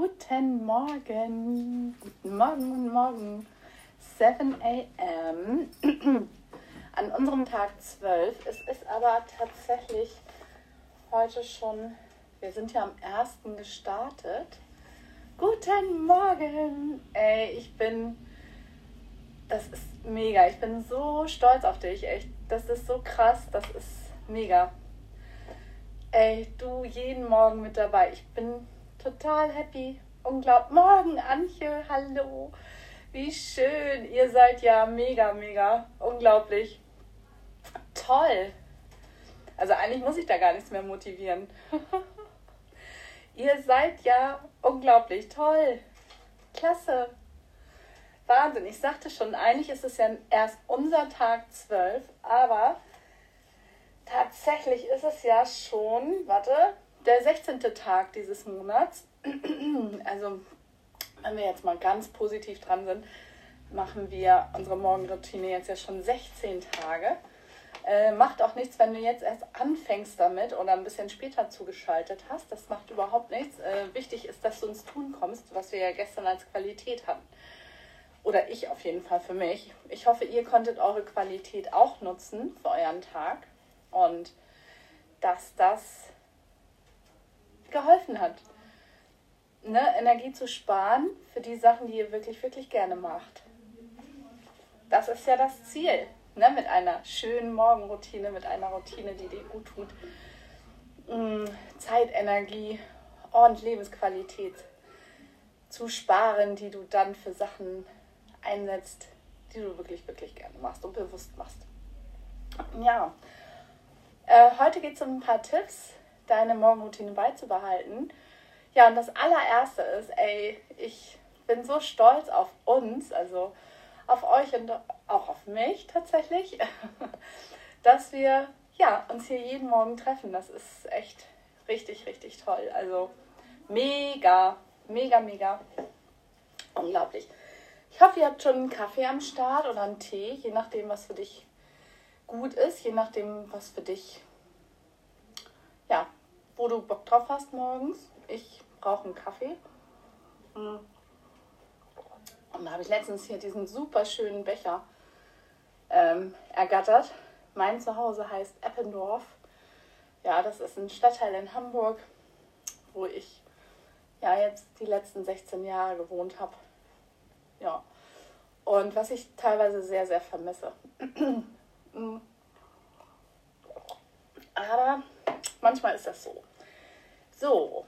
Guten Morgen, guten Morgen, guten Morgen. 7 a.m. An unserem Tag 12. Es ist aber tatsächlich heute schon, wir sind ja am 1. gestartet. Guten Morgen. Ey, ich bin, das ist mega. Ich bin so stolz auf dich. Echt, das ist so krass. Das ist mega. Ey, du jeden Morgen mit dabei. Ich bin total happy. Unglaublich. Morgen, Antje, hallo. Wie schön. Ihr seid ja mega, mega. Unglaublich. Toll. Also eigentlich muss ich da gar nichts mehr motivieren. Ihr seid ja unglaublich toll. Klasse. Wahnsinn. Ich sagte schon, eigentlich ist es ja erst unser Tag 12, aber tatsächlich ist es ja schon, warte, der 16. Tag dieses Monats. Also, wenn wir jetzt mal ganz positiv dran sind, machen wir unsere Morgenroutine jetzt ja schon 16 Tage. Äh, macht auch nichts, wenn du jetzt erst anfängst damit oder ein bisschen später zugeschaltet hast. Das macht überhaupt nichts. Äh, wichtig ist, dass du ins Tun kommst, was wir ja gestern als Qualität hatten. Oder ich auf jeden Fall für mich. Ich hoffe, ihr konntet eure Qualität auch nutzen für euren Tag und dass das geholfen hat. Ne, Energie zu sparen für die Sachen, die ihr wirklich, wirklich gerne macht. Das ist ja das Ziel. Ne, mit einer schönen Morgenroutine, mit einer Routine, die dir gut tut. Mm, Zeit, Energie und Lebensqualität zu sparen, die du dann für Sachen einsetzt, die du wirklich, wirklich gerne machst und bewusst machst. Ja, äh, heute geht es um ein paar Tipps, deine Morgenroutine beizubehalten. Ja, und das allererste ist, ey, ich bin so stolz auf uns, also auf euch und auch auf mich tatsächlich, dass wir ja, uns hier jeden Morgen treffen. Das ist echt richtig, richtig toll. Also mega, mega, mega unglaublich. Ich hoffe, ihr habt schon einen Kaffee am Start oder einen Tee, je nachdem, was für dich gut ist, je nachdem, was für dich, ja, wo du Bock drauf hast morgens. Ich brauche einen Kaffee. Mm. Und da habe ich letztens hier diesen super schönen Becher ähm, ergattert. Mein Zuhause heißt Eppendorf. Ja, das ist ein Stadtteil in Hamburg, wo ich ja jetzt die letzten 16 Jahre gewohnt habe. Ja. Und was ich teilweise sehr, sehr vermisse. Mm. Aber manchmal ist das so. So,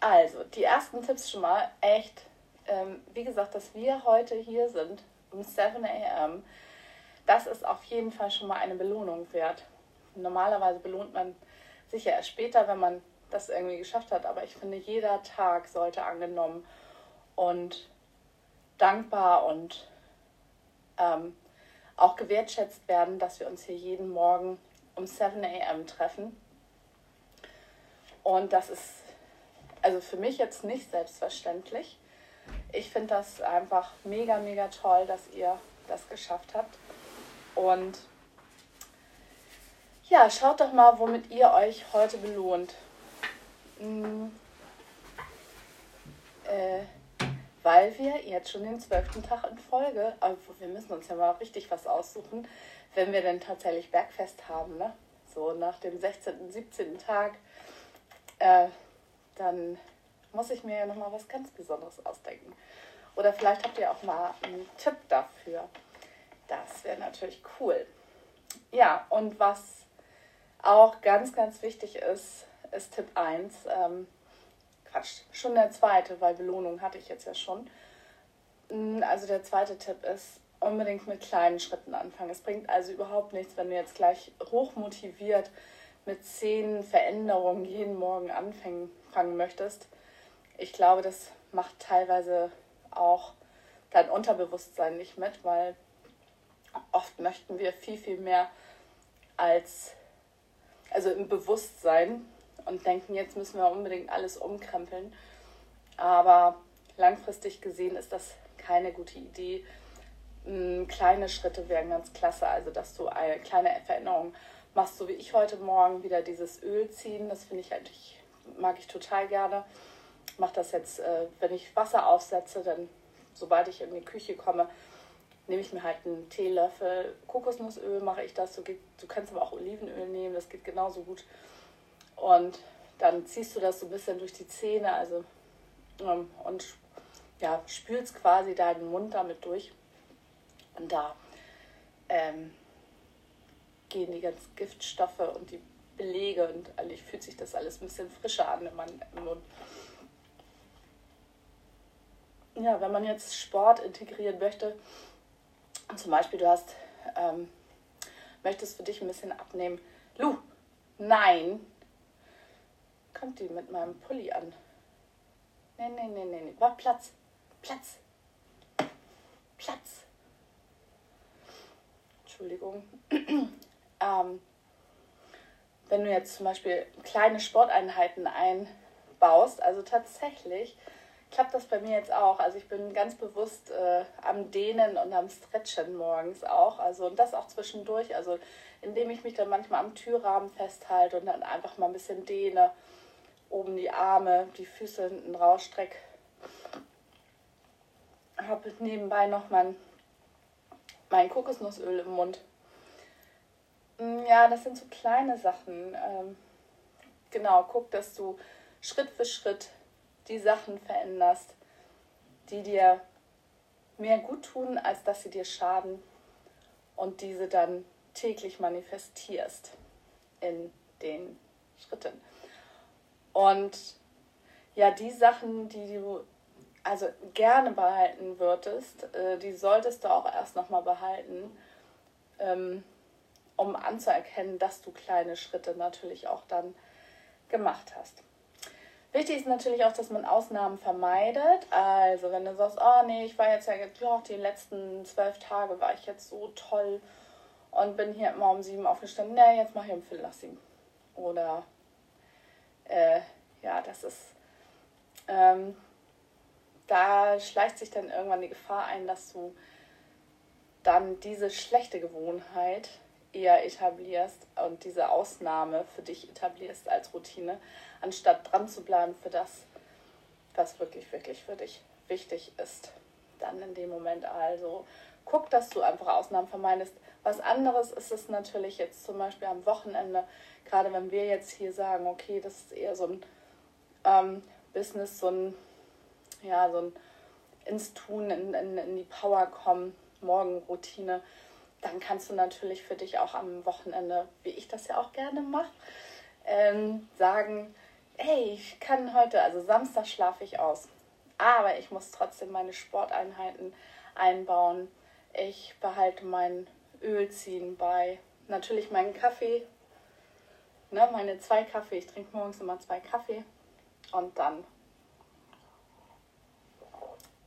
also die ersten Tipps schon mal. Echt, ähm, wie gesagt, dass wir heute hier sind um 7 a.m., das ist auf jeden Fall schon mal eine Belohnung wert. Normalerweise belohnt man sich ja erst später, wenn man das irgendwie geschafft hat. Aber ich finde, jeder Tag sollte angenommen und dankbar und ähm, auch gewertschätzt werden, dass wir uns hier jeden Morgen um 7 a.m. treffen. Und das ist also für mich jetzt nicht selbstverständlich. Ich finde das einfach mega, mega toll, dass ihr das geschafft habt. Und ja, schaut doch mal, womit ihr euch heute belohnt. Hm. Äh, weil wir jetzt schon den zwölften Tag in Folge, aber wir müssen uns ja mal richtig was aussuchen, wenn wir denn tatsächlich Bergfest haben, ne? So nach dem 16., 17. Tag, äh, dann muss ich mir ja nochmal was ganz Besonderes ausdenken. Oder vielleicht habt ihr auch mal einen Tipp dafür. Das wäre natürlich cool. Ja, und was auch ganz, ganz wichtig ist, ist Tipp 1. Ähm, Quatsch, schon der zweite, weil Belohnung hatte ich jetzt ja schon. Mm, also der zweite Tipp ist, unbedingt mit kleinen Schritten anfangen. Es bringt also überhaupt nichts, wenn du jetzt gleich hochmotiviert mit zehn Veränderungen jeden Morgen anfangen möchtest. Ich glaube, das macht teilweise auch dein Unterbewusstsein nicht mit, weil oft möchten wir viel, viel mehr als, also im Bewusstsein und denken, jetzt müssen wir unbedingt alles umkrempeln. Aber langfristig gesehen ist das keine gute Idee. Kleine Schritte wären ganz klasse, also dass du eine kleine Veränderung machst, so wie ich heute Morgen wieder dieses Öl ziehen. Das finde ich eigentlich, mag ich total gerne. mache das jetzt, äh, wenn ich Wasser aufsetze, dann sobald ich in die Küche komme, nehme ich mir halt einen Teelöffel Kokosnussöl, mache ich das. Du, du kannst aber auch Olivenöl nehmen, das geht genauso gut. Und dann ziehst du das so ein bisschen durch die Zähne, also ähm, und ja, spülst quasi deinen Mund damit durch. Und da ähm, gehen die ganzen Giftstoffe und die Belege und eigentlich fühlt sich das alles ein bisschen frischer an wenn man im Mund. Ja, wenn man jetzt Sport integrieren möchte, zum Beispiel du hast, ähm, möchtest für dich ein bisschen abnehmen. Lu, nein, kommt die mit meinem Pulli an. Nee, nee, nee, nee, nee. War Platz. Platz. Platz. Entschuldigung. ähm, wenn du jetzt zum Beispiel kleine Sporteinheiten einbaust, also tatsächlich klappt das bei mir jetzt auch. Also ich bin ganz bewusst äh, am Dehnen und am Stretchen morgens auch. Also und das auch zwischendurch. Also indem ich mich dann manchmal am Türrahmen festhalte und dann einfach mal ein bisschen dehne, oben die Arme, die Füße hinten rausstrecke. Habe nebenbei noch mein, mein Kokosnussöl im Mund. Mm, ja, das sind so kleine Sachen. Ähm, genau, guck, dass du Schritt für Schritt die Sachen veränderst, die dir mehr gut tun, als dass sie dir schaden und diese dann täglich manifestierst in den Schritten. Und ja, die Sachen, die du also gerne behalten würdest, äh, die solltest du auch erst nochmal behalten, ähm, um anzuerkennen, dass du kleine Schritte natürlich auch dann gemacht hast. Wichtig ist natürlich auch, dass man Ausnahmen vermeidet. Also wenn du sagst, oh nee, ich war jetzt ja, ja die letzten zwölf Tage war ich jetzt so toll und bin hier immer um sieben aufgestanden. Nee, jetzt mache ich um Viertel nach sieben. Oder äh, ja, das ist, ähm, da schleicht sich dann irgendwann die Gefahr ein, dass du dann diese schlechte Gewohnheit eher etablierst und diese Ausnahme für dich etablierst als Routine anstatt dran zu bleiben für das, was wirklich, wirklich für dich wichtig ist. Dann in dem Moment also guck, dass du einfach Ausnahmen vermeidest. Was anderes ist es natürlich jetzt zum Beispiel am Wochenende, gerade wenn wir jetzt hier sagen, okay, das ist eher so ein ähm, Business, so ein, ja, so ein ins Tun, in, in, in die Power kommen, Morgenroutine, dann kannst du natürlich für dich auch am Wochenende, wie ich das ja auch gerne mache, ähm, sagen, hey, ich kann heute, also Samstag schlafe ich aus, aber ich muss trotzdem meine Sporteinheiten einbauen. Ich behalte mein Ölziehen bei, natürlich meinen Kaffee, ne, meine zwei Kaffee. Ich trinke morgens immer zwei Kaffee und dann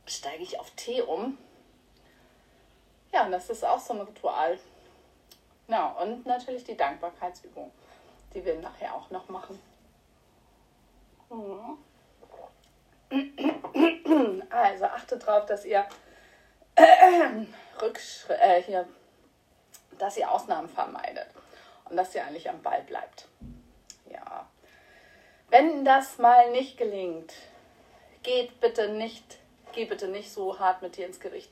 steige ich auf Tee um. Ja, und das ist auch so ein Ritual. Ja, und natürlich die Dankbarkeitsübung, die wir nachher auch noch machen. Mhm. Also achtet darauf, dass ihr äh, äh, hier, dass ihr Ausnahmen vermeidet und dass ihr eigentlich am Ball bleibt. Ja. Wenn das mal nicht gelingt, geht bitte nicht, geh bitte nicht so hart mit dir ins Gericht.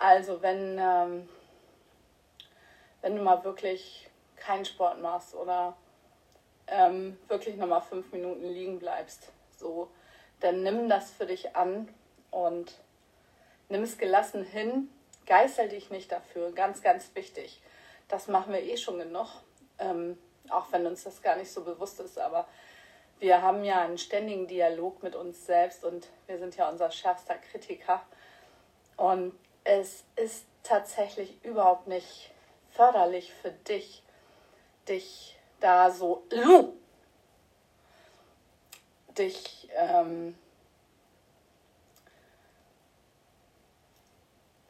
Also wenn, ähm, wenn du mal wirklich keinen Sport machst oder ähm, wirklich nochmal fünf Minuten liegen bleibst. So, dann nimm das für dich an und nimm es gelassen hin. Geißel dich nicht dafür. Ganz, ganz wichtig. Das machen wir eh schon genug. Ähm, auch wenn uns das gar nicht so bewusst ist, aber wir haben ja einen ständigen Dialog mit uns selbst und wir sind ja unser schärfster Kritiker. Und es ist tatsächlich überhaupt nicht förderlich für dich, dich da so dich ähm,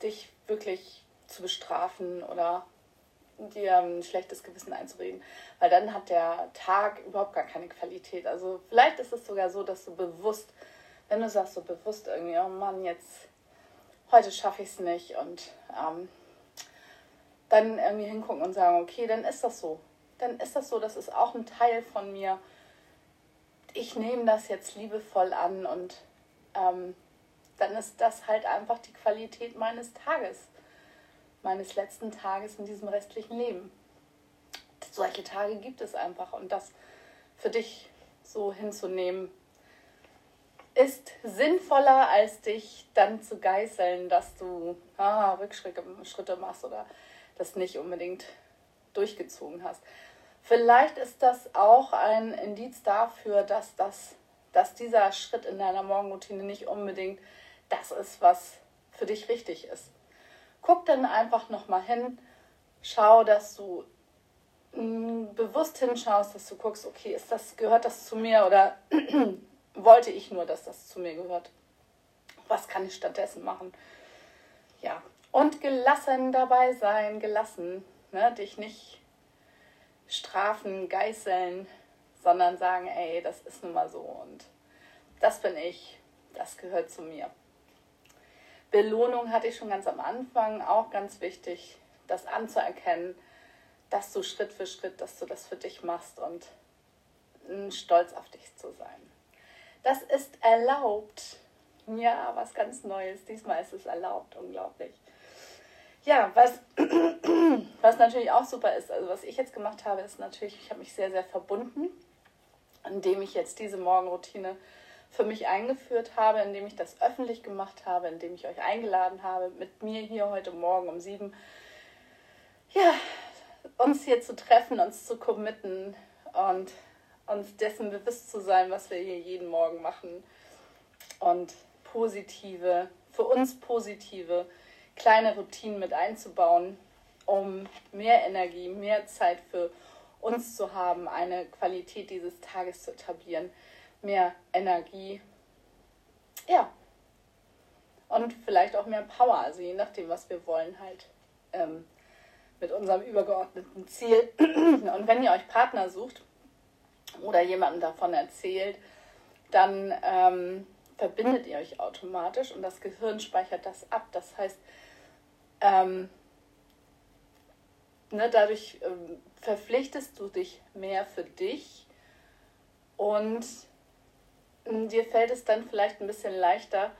dich wirklich zu bestrafen oder dir ein schlechtes Gewissen einzureden, weil dann hat der Tag überhaupt gar keine Qualität. Also vielleicht ist es sogar so, dass du bewusst, wenn du sagst so bewusst irgendwie, oh Mann, jetzt heute schaffe ich es nicht und ähm, dann irgendwie hingucken und sagen, okay, dann ist das so dann ist das so, das ist auch ein Teil von mir, ich nehme das jetzt liebevoll an und ähm, dann ist das halt einfach die Qualität meines Tages, meines letzten Tages in diesem restlichen Leben. Solche Tage gibt es einfach und das für dich so hinzunehmen, ist sinnvoller, als dich dann zu geißeln, dass du ah, Rückschritte machst oder das nicht unbedingt durchgezogen hast. Vielleicht ist das auch ein Indiz dafür, dass, das, dass dieser Schritt in deiner Morgenroutine nicht unbedingt das ist, was für dich richtig ist. Guck dann einfach nochmal hin, schau, dass du mh, bewusst hinschaust, dass du guckst, okay, ist das, gehört das zu mir oder wollte ich nur, dass das zu mir gehört? Was kann ich stattdessen machen? Ja, und gelassen dabei sein, gelassen, ne? dich nicht strafen, geißeln, sondern sagen, ey, das ist nun mal so und das bin ich, das gehört zu mir. Belohnung hatte ich schon ganz am Anfang, auch ganz wichtig, das anzuerkennen, dass du Schritt für Schritt, dass du das für dich machst und stolz auf dich zu sein. Das ist erlaubt. Ja, was ganz Neues. Diesmal ist es erlaubt, unglaublich. Ja, was, was natürlich auch super ist, also was ich jetzt gemacht habe, ist natürlich, ich habe mich sehr, sehr verbunden, indem ich jetzt diese Morgenroutine für mich eingeführt habe, indem ich das öffentlich gemacht habe, indem ich euch eingeladen habe, mit mir hier heute Morgen um sieben, ja, uns hier zu treffen, uns zu committen und uns dessen bewusst zu sein, was wir hier jeden Morgen machen. Und positive, für uns positive kleine Routinen mit einzubauen, um mehr Energie, mehr Zeit für uns zu haben, eine Qualität dieses Tages zu etablieren, mehr Energie, ja, und vielleicht auch mehr Power, also je nachdem, was wir wollen, halt ähm, mit unserem übergeordneten Ziel. Und wenn ihr euch Partner sucht oder jemandem davon erzählt, dann ähm, verbindet ihr euch automatisch und das Gehirn speichert das ab. Das heißt, ähm, ne, dadurch ähm, verpflichtest du dich mehr für dich und ähm, dir fällt es dann vielleicht ein bisschen leichter,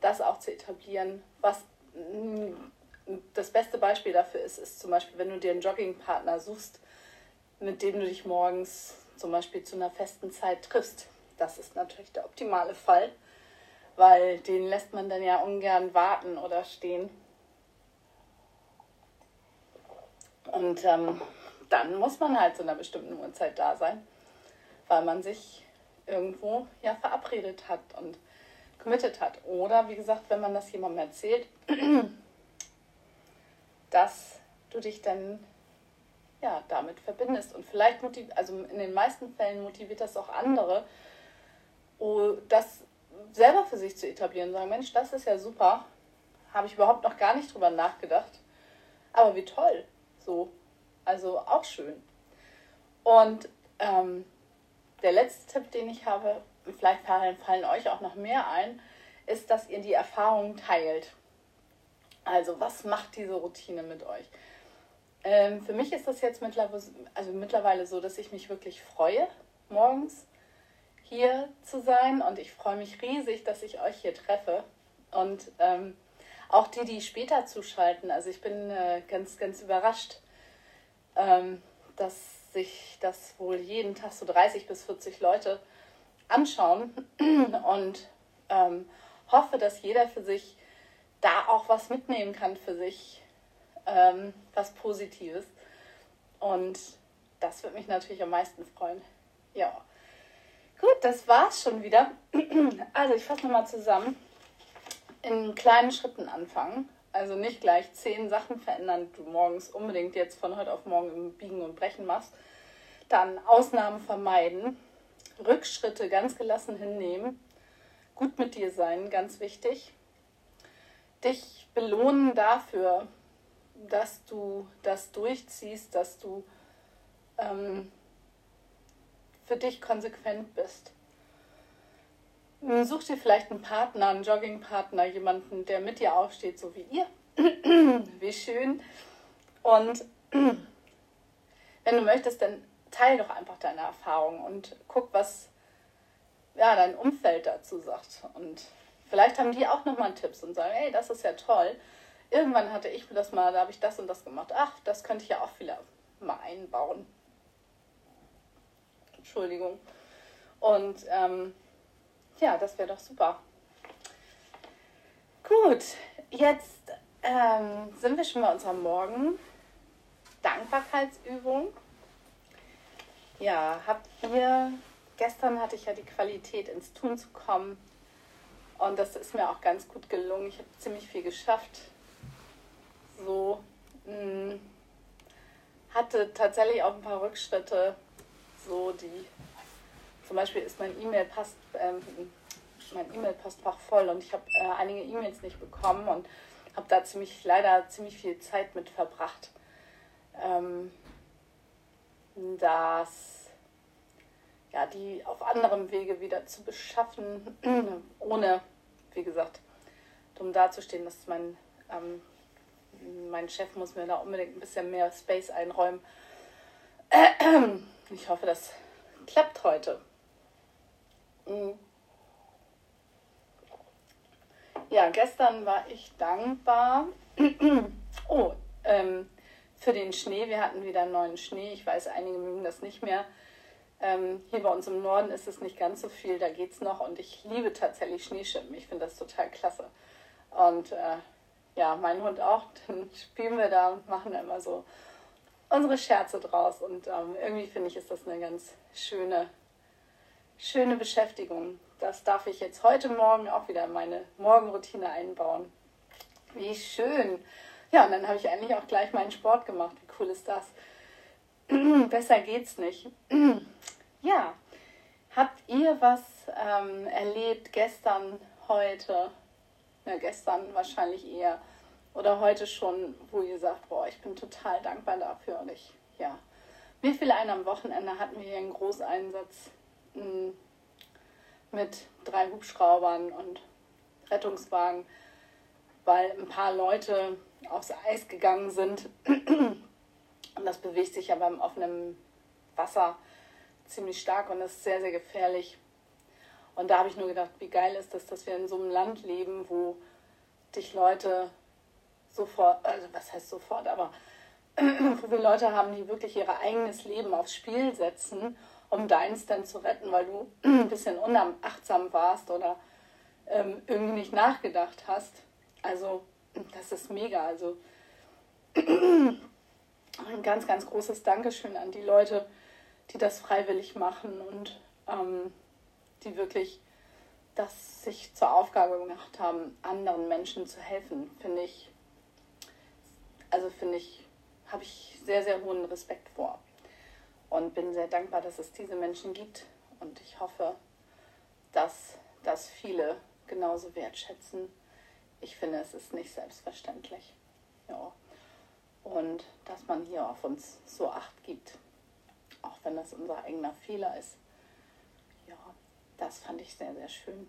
das auch zu etablieren. Was mm, das beste Beispiel dafür ist, ist zum Beispiel, wenn du dir einen Joggingpartner suchst, mit dem du dich morgens zum Beispiel zu einer festen Zeit triffst. Das ist natürlich der optimale Fall, weil den lässt man dann ja ungern warten oder stehen. Und ähm, dann muss man halt zu einer bestimmten Uhrzeit da sein, weil man sich irgendwo ja verabredet hat und committed hat. Oder wie gesagt, wenn man das jemandem erzählt, dass du dich dann ja, damit verbindest. Und vielleicht motiviert, also in den meisten Fällen motiviert das auch andere, oh, das selber für sich zu etablieren. Sagen, Mensch, das ist ja super. Habe ich überhaupt noch gar nicht drüber nachgedacht. Aber wie toll. So, also auch schön. Und ähm, der letzte Tipp, den ich habe, vielleicht fallen, fallen euch auch noch mehr ein, ist, dass ihr die Erfahrungen teilt. Also, was macht diese Routine mit euch? Ähm, für mich ist das jetzt mittlerweile, also mittlerweile so, dass ich mich wirklich freue, morgens hier zu sein. Und ich freue mich riesig, dass ich euch hier treffe. Und ähm, auch die, die später zuschalten. Also ich bin äh, ganz, ganz überrascht, ähm, dass sich das wohl jeden Tag so 30 bis 40 Leute anschauen und ähm, hoffe, dass jeder für sich da auch was mitnehmen kann für sich, ähm, was Positives. Und das würde mich natürlich am meisten freuen. Ja. Gut, das war's schon wieder. Also ich fasse nochmal zusammen in kleinen Schritten anfangen. Also nicht gleich zehn Sachen verändern, die du morgens unbedingt jetzt von heute auf morgen im Biegen und Brechen machst. Dann Ausnahmen vermeiden, Rückschritte ganz gelassen hinnehmen, gut mit dir sein, ganz wichtig. Dich belohnen dafür, dass du das durchziehst, dass du ähm, für dich konsequent bist. Such dir vielleicht einen Partner, einen Joggingpartner, jemanden, der mit dir aufsteht, so wie ihr. wie schön. Und wenn du möchtest, dann teile doch einfach deine Erfahrungen und guck, was ja, dein Umfeld dazu sagt. Und vielleicht haben die auch nochmal Tipps und sagen, hey, das ist ja toll. Irgendwann hatte ich das mal, da habe ich das und das gemacht. Ach, das könnte ich ja auch wieder mal einbauen. Entschuldigung. Und ähm, ja, das wäre doch super. Gut, jetzt ähm, sind wir schon bei unserer Morgen Dankbarkeitsübung. Ja, habt ihr, gestern hatte ich ja die Qualität ins Tun zu kommen und das ist mir auch ganz gut gelungen. Ich habe ziemlich viel geschafft. So, mh, hm, hatte tatsächlich auch ein paar Rückschritte, so die, zum Beispiel ist mein E-Mail-Post, ähm, mein E-Mail-Postfach voll und ich habe äh, einige E-Mails nicht bekommen und habe da ziemlich, leider ziemlich viel Zeit mit verbracht. Ähm, das, ja, die auf anderem Wege wieder zu beschaffen, ohne, wie gesagt, dumm dazustehen, dass mein, ähm, mein Chef muss mir da unbedingt ein bisschen mehr Space einräumen. Ich hoffe, das klappt heute. Mhm. Ja, gestern war ich dankbar. oh, ähm, für den Schnee. Wir hatten wieder neuen Schnee. Ich weiß, einige mögen das nicht mehr. Ähm, hier bei uns im Norden ist es nicht ganz so viel, da geht es noch. Und ich liebe tatsächlich Schneeschippen. Ich finde das total klasse. Und äh, ja, mein Hund auch. Dann spielen wir da und machen da immer so unsere Scherze draus. Und ähm, irgendwie finde ich, ist das eine ganz schöne, schöne Beschäftigung das darf ich jetzt heute Morgen auch wieder in meine Morgenroutine einbauen. Wie schön. Ja, und dann habe ich eigentlich auch gleich meinen Sport gemacht. Wie cool ist das? Besser geht's nicht. ja, habt ihr was ähm, erlebt gestern, heute? Na, gestern wahrscheinlich eher. Oder heute schon, wo ihr sagt, boah, ich bin total dankbar dafür. Und ich, ja. Mir fiel ein, am Wochenende hatten wir hier einen Großeinsatz. Hm, mit drei Hubschraubern und Rettungswagen, weil ein paar Leute aufs Eis gegangen sind. Und das bewegt sich ja beim offenen Wasser ziemlich stark und ist sehr, sehr gefährlich. Und da habe ich nur gedacht, wie geil ist das, dass wir in so einem Land leben, wo dich Leute sofort, also was heißt sofort, aber wo wir Leute haben, die wirklich ihr eigenes Leben aufs Spiel setzen um deins dann zu retten, weil du ein bisschen unachtsam warst oder ähm, irgendwie nicht nachgedacht hast. Also, das ist mega. Also, ein ganz, ganz großes Dankeschön an die Leute, die das freiwillig machen und ähm, die wirklich das sich zur Aufgabe gemacht haben, anderen Menschen zu helfen, finde ich, also finde ich, habe ich sehr, sehr hohen Respekt vor und bin sehr dankbar, dass es diese Menschen gibt. Und ich hoffe, dass das viele genauso wertschätzen. Ich finde, es ist nicht selbstverständlich. Ja. Und dass man hier auf uns so acht gibt, auch wenn das unser eigener Fehler ist. Das fand ich sehr, sehr schön.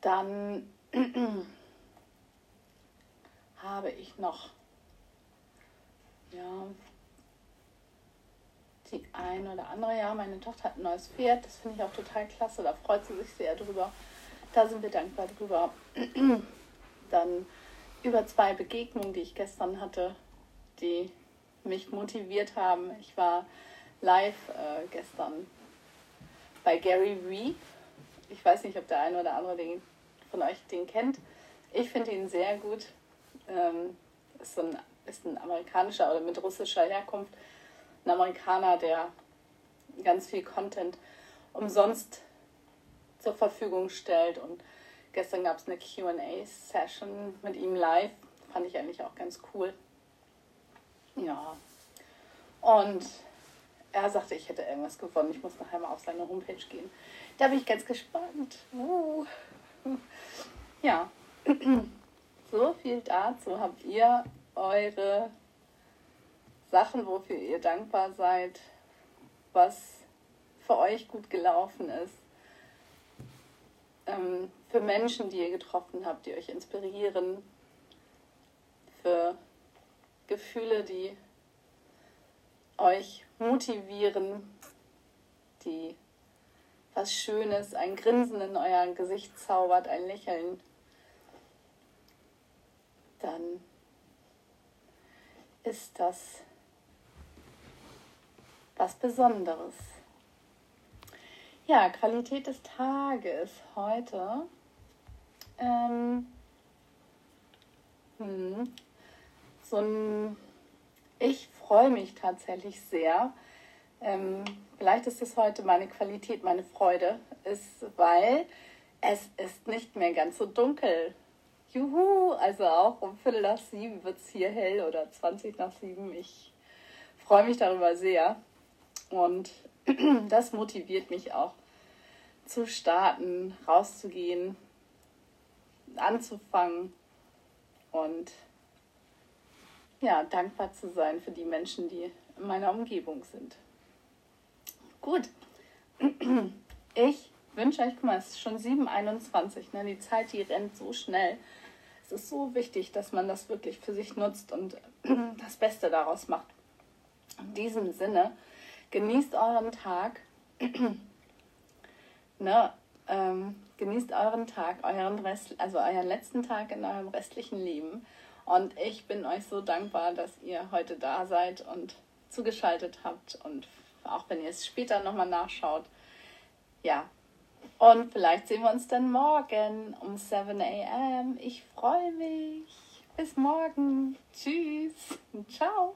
Dann habe ich noch, ja, die eine oder andere. Ja, meine Tochter hat ein neues Pferd. Das finde ich auch total klasse. Da freut sie sich sehr drüber. Da sind wir dankbar drüber. Dann über zwei Begegnungen, die ich gestern hatte, die mich motiviert haben. Ich war live äh, gestern bei Gary Vee. Ich weiß nicht, ob der eine oder andere den, von euch den kennt. Ich finde ihn sehr gut. Ähm, ist, ein, ist ein amerikanischer oder mit russischer Herkunft ein Amerikaner, der ganz viel Content umsonst zur Verfügung stellt. Und gestern gab es eine QA-Session mit ihm live. Fand ich eigentlich auch ganz cool. Ja. Und er sagte, ich hätte irgendwas gewonnen. Ich muss nachher mal auf seine Homepage gehen. Da bin ich ganz gespannt. Uh. Ja. So viel dazu. Habt ihr eure Sachen, wofür ihr dankbar seid, was für euch gut gelaufen ist, ähm, für Menschen, die ihr getroffen habt, die euch inspirieren, für Gefühle, die euch motivieren, die was Schönes, ein Grinsen in euer Gesicht zaubert, ein Lächeln, dann ist das was Besonderes. Ja, Qualität des Tages heute. Ähm, hm, so ein, ich freue mich tatsächlich sehr. Ähm, vielleicht ist es heute meine Qualität, meine Freude, ist, weil es ist nicht mehr ganz so dunkel. Juhu, also auch um Viertel nach sieben wird es hier hell oder 20 nach sieben. Ich freue mich darüber sehr. Und das motiviert mich auch zu starten, rauszugehen, anzufangen und ja, dankbar zu sein für die Menschen, die in meiner Umgebung sind. Gut, ich wünsche euch, guck mal, es ist schon 7.21, ne? die Zeit, die rennt so schnell. Es ist so wichtig, dass man das wirklich für sich nutzt und das Beste daraus macht. In diesem Sinne, genießt euren Tag. ne, ähm, genießt euren Tag, euren Rest, also euren letzten Tag in eurem restlichen Leben. Und ich bin euch so dankbar, dass ihr heute da seid und zugeschaltet habt und auch wenn ihr es später nochmal nachschaut. Ja. Und vielleicht sehen wir uns dann morgen um 7 a.m. Ich freue mich. Bis morgen. Tschüss. Ciao.